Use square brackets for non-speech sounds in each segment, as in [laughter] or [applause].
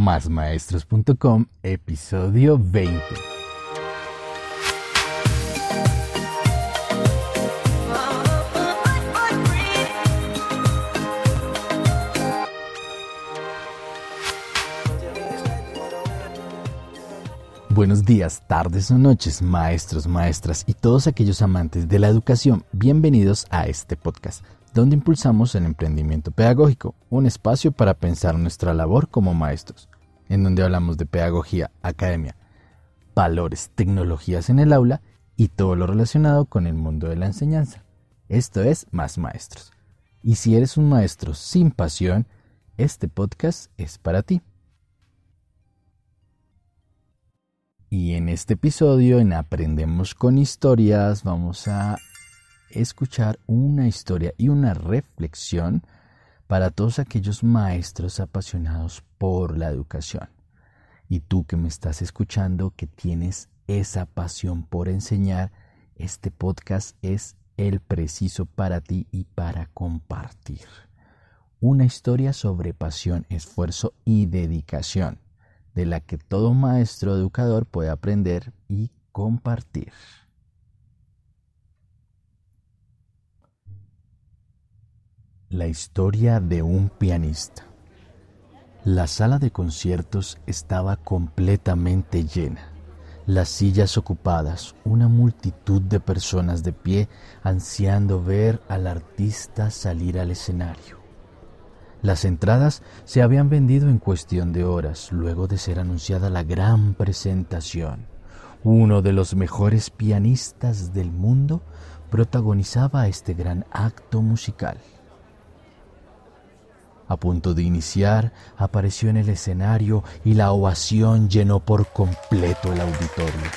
Másmaestros.com, episodio 20. Buenos días, tardes o noches, maestros, maestras y todos aquellos amantes de la educación. Bienvenidos a este podcast, donde impulsamos el emprendimiento pedagógico, un espacio para pensar nuestra labor como maestros, en donde hablamos de pedagogía, academia, valores, tecnologías en el aula y todo lo relacionado con el mundo de la enseñanza. Esto es Más Maestros. Y si eres un maestro sin pasión, este podcast es para ti. Y en este episodio, en Aprendemos con Historias, vamos a escuchar una historia y una reflexión para todos aquellos maestros apasionados por la educación. Y tú que me estás escuchando, que tienes esa pasión por enseñar, este podcast es el preciso para ti y para compartir. Una historia sobre pasión, esfuerzo y dedicación de la que todo maestro educador puede aprender y compartir. La historia de un pianista. La sala de conciertos estaba completamente llena. Las sillas ocupadas, una multitud de personas de pie ansiando ver al artista salir al escenario. Las entradas se habían vendido en cuestión de horas luego de ser anunciada la gran presentación. Uno de los mejores pianistas del mundo protagonizaba este gran acto musical. A punto de iniciar, apareció en el escenario y la ovación llenó por completo el auditorio.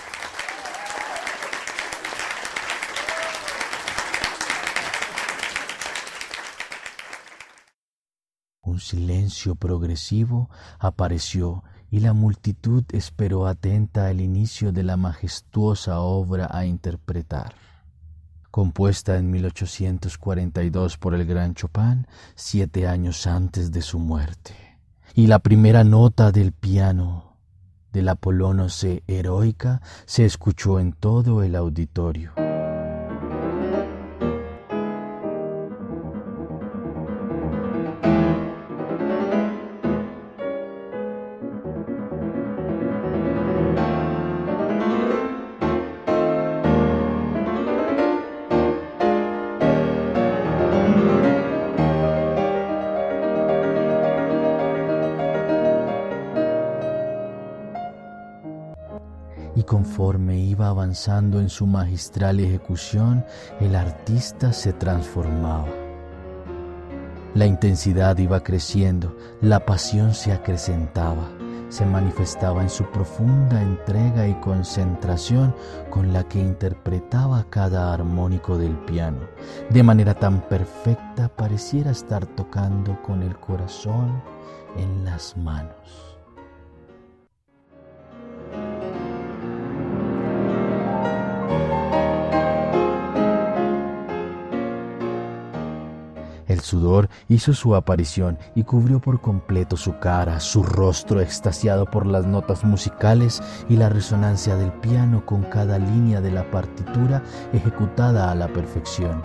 Un silencio progresivo apareció y la multitud esperó atenta el inicio de la majestuosa obra a interpretar. Compuesta en 1842 por el gran Chopin, siete años antes de su muerte. Y la primera nota del piano del Apolono C heroica se escuchó en todo el auditorio. Avanzando en su magistral ejecución, el artista se transformaba. La intensidad iba creciendo, la pasión se acrecentaba, se manifestaba en su profunda entrega y concentración con la que interpretaba cada armónico del piano, de manera tan perfecta pareciera estar tocando con el corazón en las manos. Sudor hizo su aparición y cubrió por completo su cara, su rostro extasiado por las notas musicales y la resonancia del piano con cada línea de la partitura ejecutada a la perfección.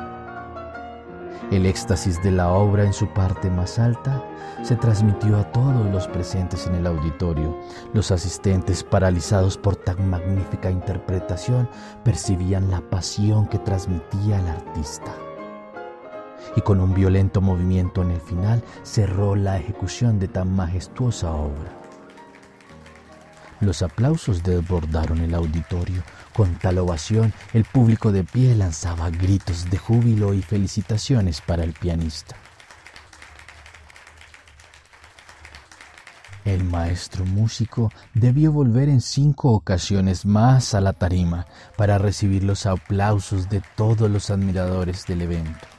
El éxtasis de la obra en su parte más alta se transmitió a todos los presentes en el auditorio. Los asistentes, paralizados por tan magnífica interpretación, percibían la pasión que transmitía el artista y con un violento movimiento en el final cerró la ejecución de tan majestuosa obra. Los aplausos desbordaron el auditorio. Con tal ovación, el público de pie lanzaba gritos de júbilo y felicitaciones para el pianista. El maestro músico debió volver en cinco ocasiones más a la tarima para recibir los aplausos de todos los admiradores del evento.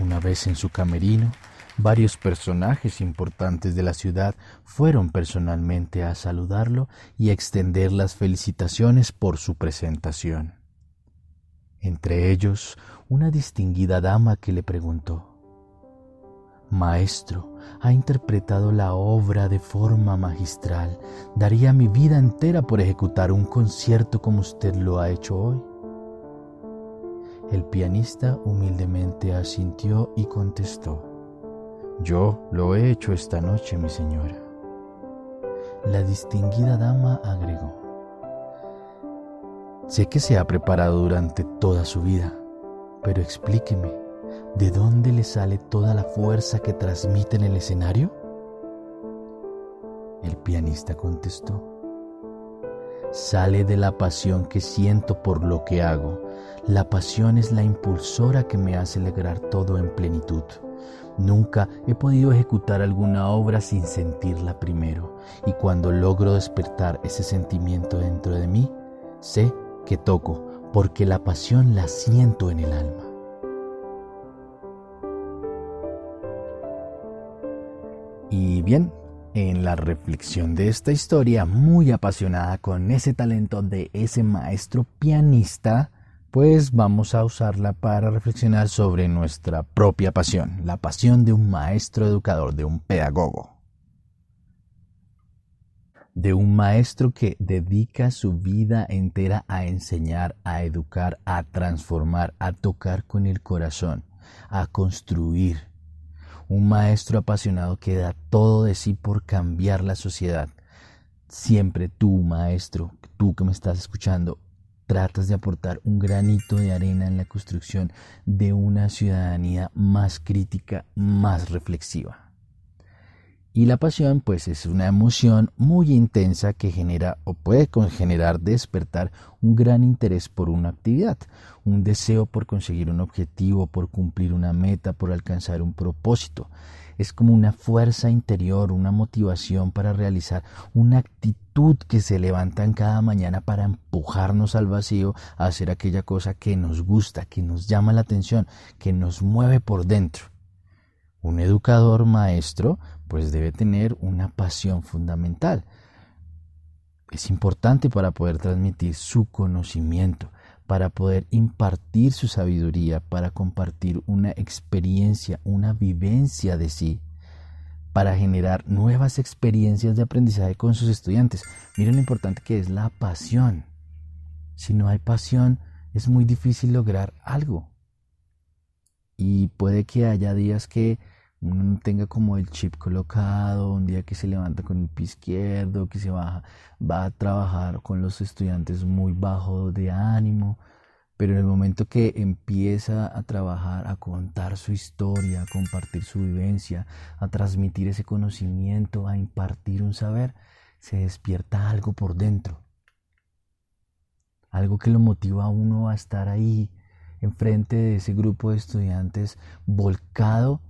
Una vez en su camerino, varios personajes importantes de la ciudad fueron personalmente a saludarlo y extender las felicitaciones por su presentación. Entre ellos, una distinguida dama que le preguntó, Maestro, ha interpretado la obra de forma magistral. Daría mi vida entera por ejecutar un concierto como usted lo ha hecho hoy. El pianista humildemente asintió y contestó, Yo lo he hecho esta noche, mi señora. La distinguida dama agregó, Sé que se ha preparado durante toda su vida, pero explíqueme, ¿de dónde le sale toda la fuerza que transmite en el escenario? El pianista contestó, sale de la pasión que siento por lo que hago. La pasión es la impulsora que me hace lograr todo en plenitud. Nunca he podido ejecutar alguna obra sin sentirla primero, y cuando logro despertar ese sentimiento dentro de mí, sé que toco, porque la pasión la siento en el alma. Y bien, en la reflexión de esta historia, muy apasionada con ese talento de ese maestro pianista, pues vamos a usarla para reflexionar sobre nuestra propia pasión, la pasión de un maestro educador, de un pedagogo de un maestro que dedica su vida entera a enseñar, a educar, a transformar, a tocar con el corazón, a construir. Un maestro apasionado que da todo de sí por cambiar la sociedad. Siempre tú, maestro, tú que me estás escuchando, tratas de aportar un granito de arena en la construcción de una ciudadanía más crítica, más reflexiva. Y la pasión pues es una emoción muy intensa que genera o puede generar despertar un gran interés por una actividad, un deseo por conseguir un objetivo, por cumplir una meta, por alcanzar un propósito. Es como una fuerza interior, una motivación para realizar una actitud que se levanta en cada mañana para empujarnos al vacío a hacer aquella cosa que nos gusta, que nos llama la atención, que nos mueve por dentro. Un educador maestro pues debe tener una pasión fundamental. Es importante para poder transmitir su conocimiento, para poder impartir su sabiduría, para compartir una experiencia, una vivencia de sí, para generar nuevas experiencias de aprendizaje con sus estudiantes. Miren lo importante que es la pasión. Si no hay pasión, es muy difícil lograr algo. Y puede que haya días que tenga como el chip colocado, un día que se levanta con el pie izquierdo, que se baja, va a trabajar con los estudiantes muy bajo de ánimo, pero en el momento que empieza a trabajar, a contar su historia, a compartir su vivencia, a transmitir ese conocimiento, a impartir un saber, se despierta algo por dentro. Algo que lo motiva a uno a estar ahí, enfrente de ese grupo de estudiantes, volcado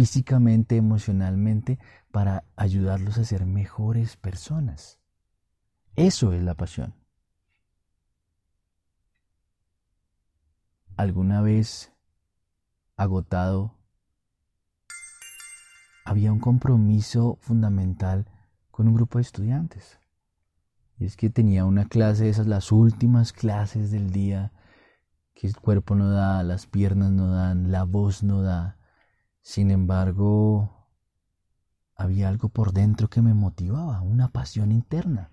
físicamente, emocionalmente, para ayudarlos a ser mejores personas. Eso es la pasión. ¿Alguna vez agotado había un compromiso fundamental con un grupo de estudiantes? Y es que tenía una clase, esas las últimas clases del día, que el cuerpo no da, las piernas no dan, la voz no da, sin embargo, había algo por dentro que me motivaba, una pasión interna.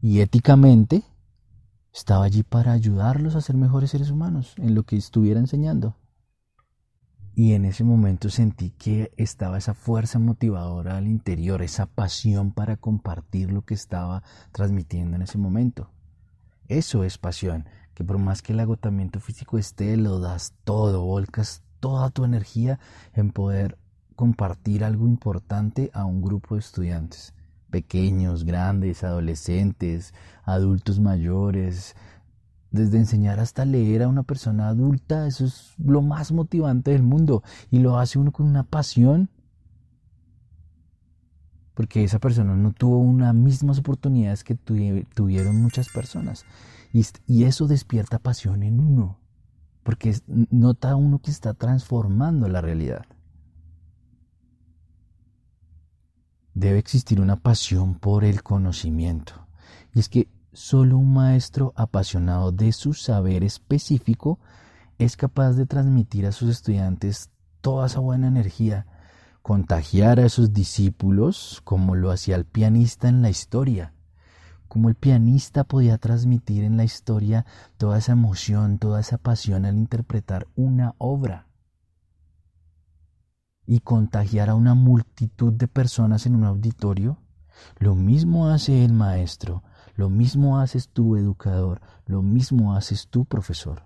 Y éticamente estaba allí para ayudarlos a ser mejores seres humanos en lo que estuviera enseñando. Y en ese momento sentí que estaba esa fuerza motivadora al interior, esa pasión para compartir lo que estaba transmitiendo en ese momento. Eso es pasión, que por más que el agotamiento físico esté, lo das todo, volcas toda tu energía en poder compartir algo importante a un grupo de estudiantes, pequeños, grandes, adolescentes, adultos mayores, desde enseñar hasta leer a una persona adulta, eso es lo más motivante del mundo y lo hace uno con una pasión porque esa persona no tuvo unas mismas oportunidades que tuvieron muchas personas y eso despierta pasión en uno porque nota uno que está transformando la realidad. Debe existir una pasión por el conocimiento. Y es que solo un maestro apasionado de su saber específico es capaz de transmitir a sus estudiantes toda esa buena energía, contagiar a esos discípulos como lo hacía el pianista en la historia, como el pianista podía transmitir en la historia toda esa emoción, toda esa pasión al interpretar una obra y contagiar a una multitud de personas en un auditorio, lo mismo hace el maestro, lo mismo haces tú educador, lo mismo haces tú profesor.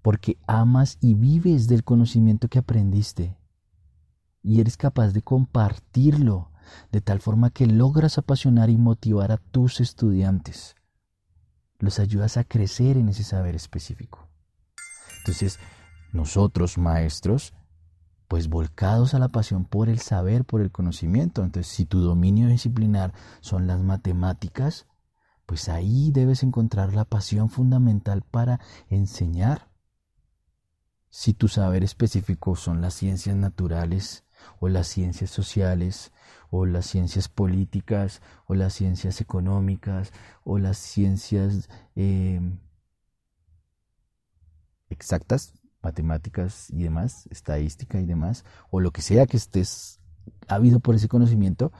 Porque amas y vives del conocimiento que aprendiste y eres capaz de compartirlo de tal forma que logras apasionar y motivar a tus estudiantes. Los ayudas a crecer en ese saber específico. Entonces, nosotros maestros pues volcados a la pasión por el saber, por el conocimiento. Entonces, si tu dominio disciplinar son las matemáticas, pues ahí debes encontrar la pasión fundamental para enseñar. Si tu saber específico son las ciencias naturales o las ciencias sociales o las ciencias políticas o las ciencias económicas o las ciencias eh, exactas, matemáticas y demás, estadística y demás, o lo que sea que estés habido por ese conocimiento,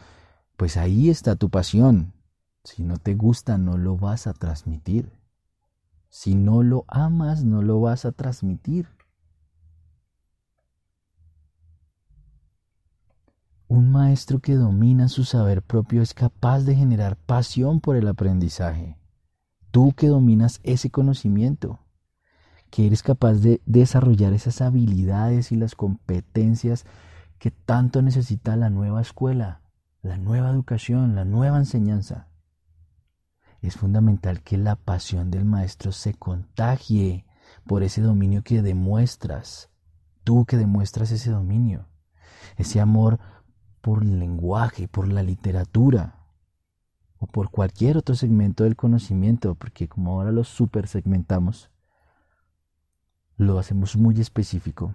pues ahí está tu pasión. Si no te gusta, no lo vas a transmitir. Si no lo amas, no lo vas a transmitir. Un maestro que domina su saber propio es capaz de generar pasión por el aprendizaje. Tú que dominas ese conocimiento que eres capaz de desarrollar esas habilidades y las competencias que tanto necesita la nueva escuela, la nueva educación, la nueva enseñanza. Es fundamental que la pasión del maestro se contagie por ese dominio que demuestras, tú que demuestras ese dominio, ese amor por el lenguaje, por la literatura o por cualquier otro segmento del conocimiento, porque como ahora lo super segmentamos, lo hacemos muy específico.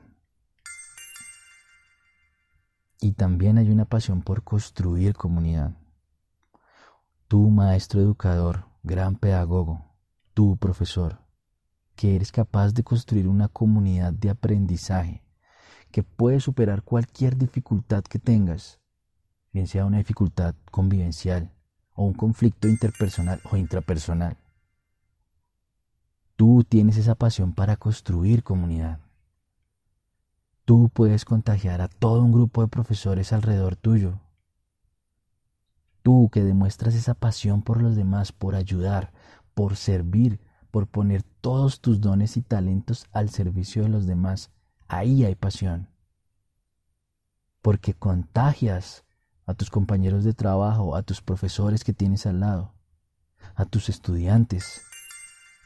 Y también hay una pasión por construir comunidad. Tú, maestro educador, gran pedagogo, tú, profesor, que eres capaz de construir una comunidad de aprendizaje que puede superar cualquier dificultad que tengas, bien sea una dificultad convivencial o un conflicto interpersonal o intrapersonal. Tú tienes esa pasión para construir comunidad. Tú puedes contagiar a todo un grupo de profesores alrededor tuyo. Tú que demuestras esa pasión por los demás, por ayudar, por servir, por poner todos tus dones y talentos al servicio de los demás, ahí hay pasión. Porque contagias a tus compañeros de trabajo, a tus profesores que tienes al lado, a tus estudiantes,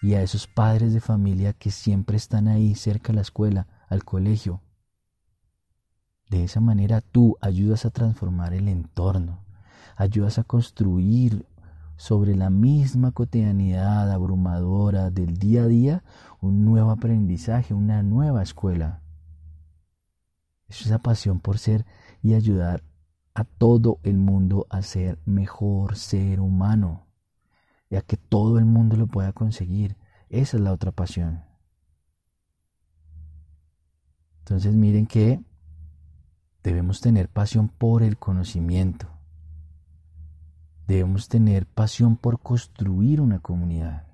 y a esos padres de familia que siempre están ahí cerca a la escuela, al colegio. De esa manera tú ayudas a transformar el entorno, ayudas a construir sobre la misma cotidianidad abrumadora del día a día un nuevo aprendizaje, una nueva escuela. Es esa pasión por ser y ayudar a todo el mundo a ser mejor ser humano y a que todo el mundo lo pueda conseguir. Esa es la otra pasión. Entonces miren que debemos tener pasión por el conocimiento. Debemos tener pasión por construir una comunidad.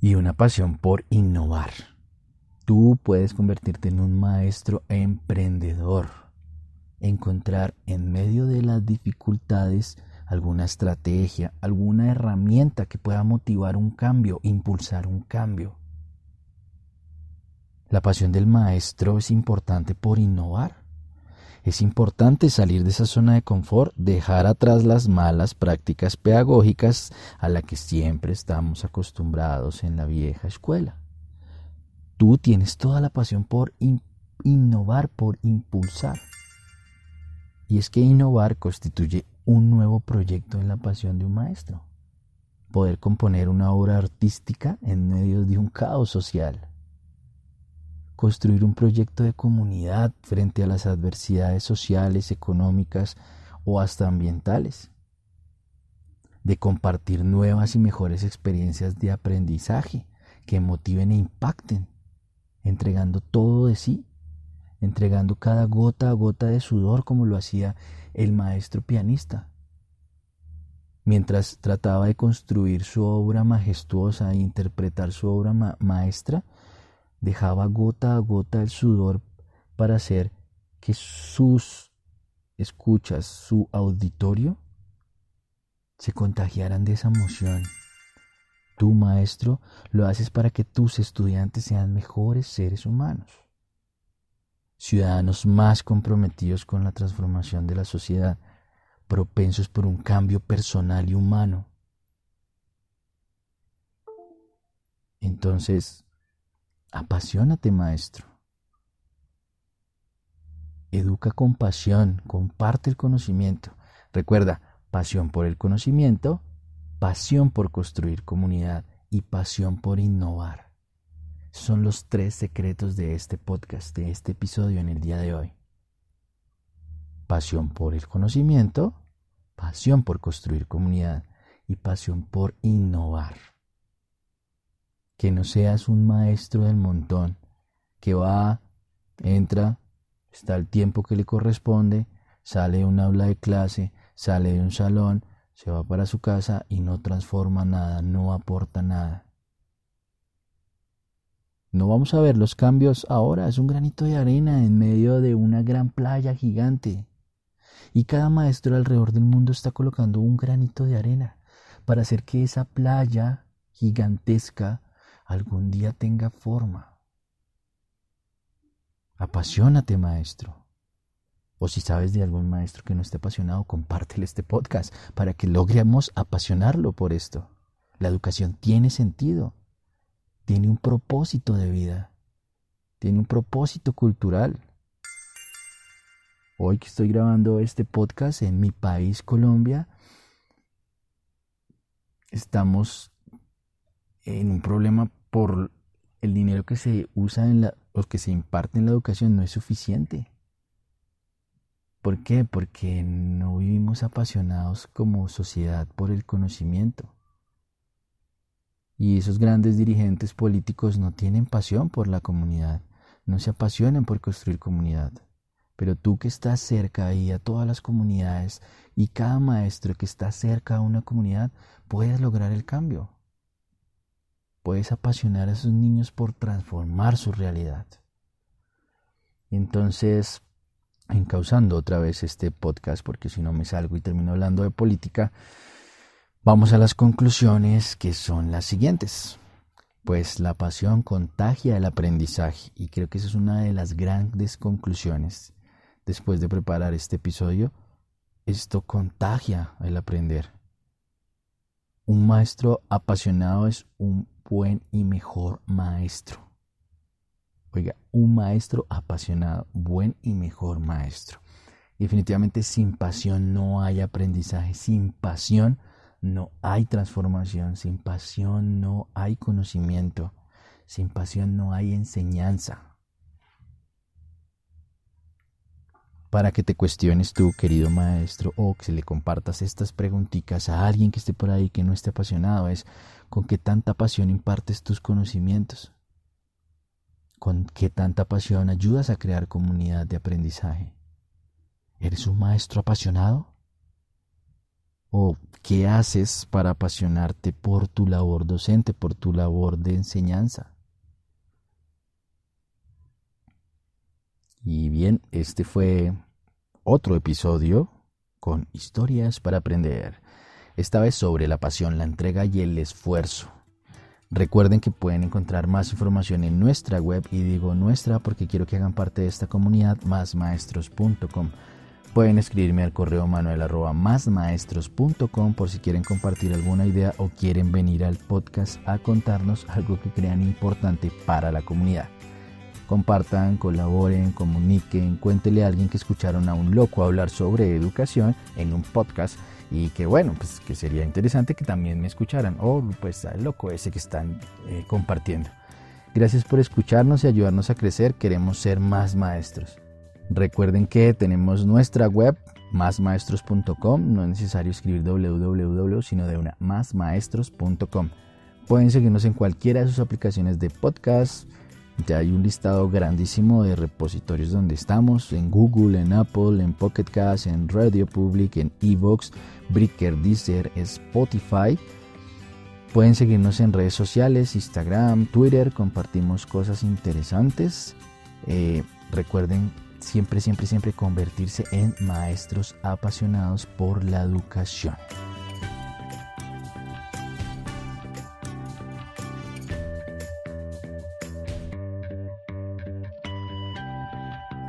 Y una pasión por innovar. Tú puedes convertirte en un maestro emprendedor encontrar en medio de las dificultades alguna estrategia, alguna herramienta que pueda motivar un cambio, impulsar un cambio. La pasión del maestro es importante por innovar. Es importante salir de esa zona de confort, dejar atrás las malas prácticas pedagógicas a las que siempre estamos acostumbrados en la vieja escuela. Tú tienes toda la pasión por innovar, por impulsar. Y es que innovar constituye un nuevo proyecto en la pasión de un maestro. Poder componer una obra artística en medio de un caos social. Construir un proyecto de comunidad frente a las adversidades sociales, económicas o hasta ambientales. De compartir nuevas y mejores experiencias de aprendizaje que motiven e impacten, entregando todo de sí, entregando cada gota a gota de sudor como lo hacía el maestro pianista. Mientras trataba de construir su obra majestuosa e interpretar su obra maestra, dejaba gota a gota el sudor para hacer que sus escuchas, su auditorio, se contagiaran de esa emoción. Tú, maestro, lo haces para que tus estudiantes sean mejores seres humanos, ciudadanos más comprometidos con la transformación de la sociedad, propensos por un cambio personal y humano. Entonces, apasionate, maestro. Educa con pasión, comparte el conocimiento. Recuerda, pasión por el conocimiento, pasión por construir comunidad y pasión por innovar. Son los tres secretos de este podcast, de este episodio en el día de hoy. Pasión por el conocimiento, pasión por construir comunidad y pasión por innovar. Que no seas un maestro del montón que va, entra, está el tiempo que le corresponde, sale de un aula de clase, sale de un salón, se va para su casa y no transforma nada, no aporta nada. No vamos a ver los cambios ahora, es un granito de arena en medio de una gran playa gigante. Y cada maestro alrededor del mundo está colocando un granito de arena para hacer que esa playa gigantesca algún día tenga forma. Apasionate, maestro. O si sabes de algún maestro que no esté apasionado, compártele este podcast para que logremos apasionarlo por esto. La educación tiene sentido, tiene un propósito de vida, tiene un propósito cultural. Hoy que estoy grabando este podcast en mi país, Colombia, estamos en un problema por el dinero que se usa en la, o que se imparte en la educación no es suficiente. ¿Por qué? Porque no vivimos apasionados como sociedad por el conocimiento. Y esos grandes dirigentes políticos no tienen pasión por la comunidad, no se apasionan por construir comunidad. Pero tú que estás cerca ahí a todas las comunidades y cada maestro que está cerca a una comunidad, puedes lograr el cambio. Puedes apasionar a esos niños por transformar su realidad. Entonces, encauzando otra vez este podcast, porque si no me salgo y termino hablando de política, vamos a las conclusiones que son las siguientes. Pues la pasión contagia el aprendizaje y creo que esa es una de las grandes conclusiones después de preparar este episodio. Esto contagia el aprender. Un maestro apasionado es un buen y mejor maestro. Un maestro apasionado, buen y mejor maestro. Definitivamente sin pasión no hay aprendizaje, sin pasión no hay transformación, sin pasión no hay conocimiento, sin pasión no hay enseñanza. Para que te cuestiones tú, querido maestro, o que se le compartas estas preguntitas a alguien que esté por ahí que no esté apasionado, es con qué tanta pasión impartes tus conocimientos con qué tanta pasión ayudas a crear comunidad de aprendizaje. ¿Eres un maestro apasionado? ¿O qué haces para apasionarte por tu labor docente, por tu labor de enseñanza? Y bien, este fue otro episodio con historias para aprender, esta vez sobre la pasión, la entrega y el esfuerzo. Recuerden que pueden encontrar más información en nuestra web y digo nuestra porque quiero que hagan parte de esta comunidad másmaestros.com. Pueden escribirme al correo manuel arroba másmaestros.com por si quieren compartir alguna idea o quieren venir al podcast a contarnos algo que crean importante para la comunidad. Compartan, colaboren, comuniquen, cuéntele a alguien que escucharon a un loco hablar sobre educación en un podcast y que bueno, pues que sería interesante que también me escucharan o pues al loco ese que están eh, compartiendo. Gracias por escucharnos y ayudarnos a crecer, queremos ser más maestros. Recuerden que tenemos nuestra web másmaestros.com, no es necesario escribir www, sino de una másmaestros.com. Pueden seguirnos en cualquiera de sus aplicaciones de podcast. Ya hay un listado grandísimo de repositorios donde estamos, en Google, en Apple, en Pocket Cast, en Radio Public, en Evox, Breaker, Deezer, Spotify. Pueden seguirnos en redes sociales, Instagram, Twitter, compartimos cosas interesantes. Eh, recuerden siempre, siempre, siempre convertirse en maestros apasionados por la educación.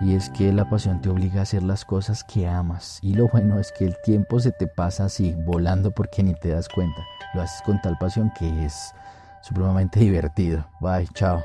Y es que la pasión te obliga a hacer las cosas que amas. Y lo bueno es que el tiempo se te pasa así, volando porque ni te das cuenta. Lo haces con tal pasión que es supremamente [laughs] divertido. Bye, chao.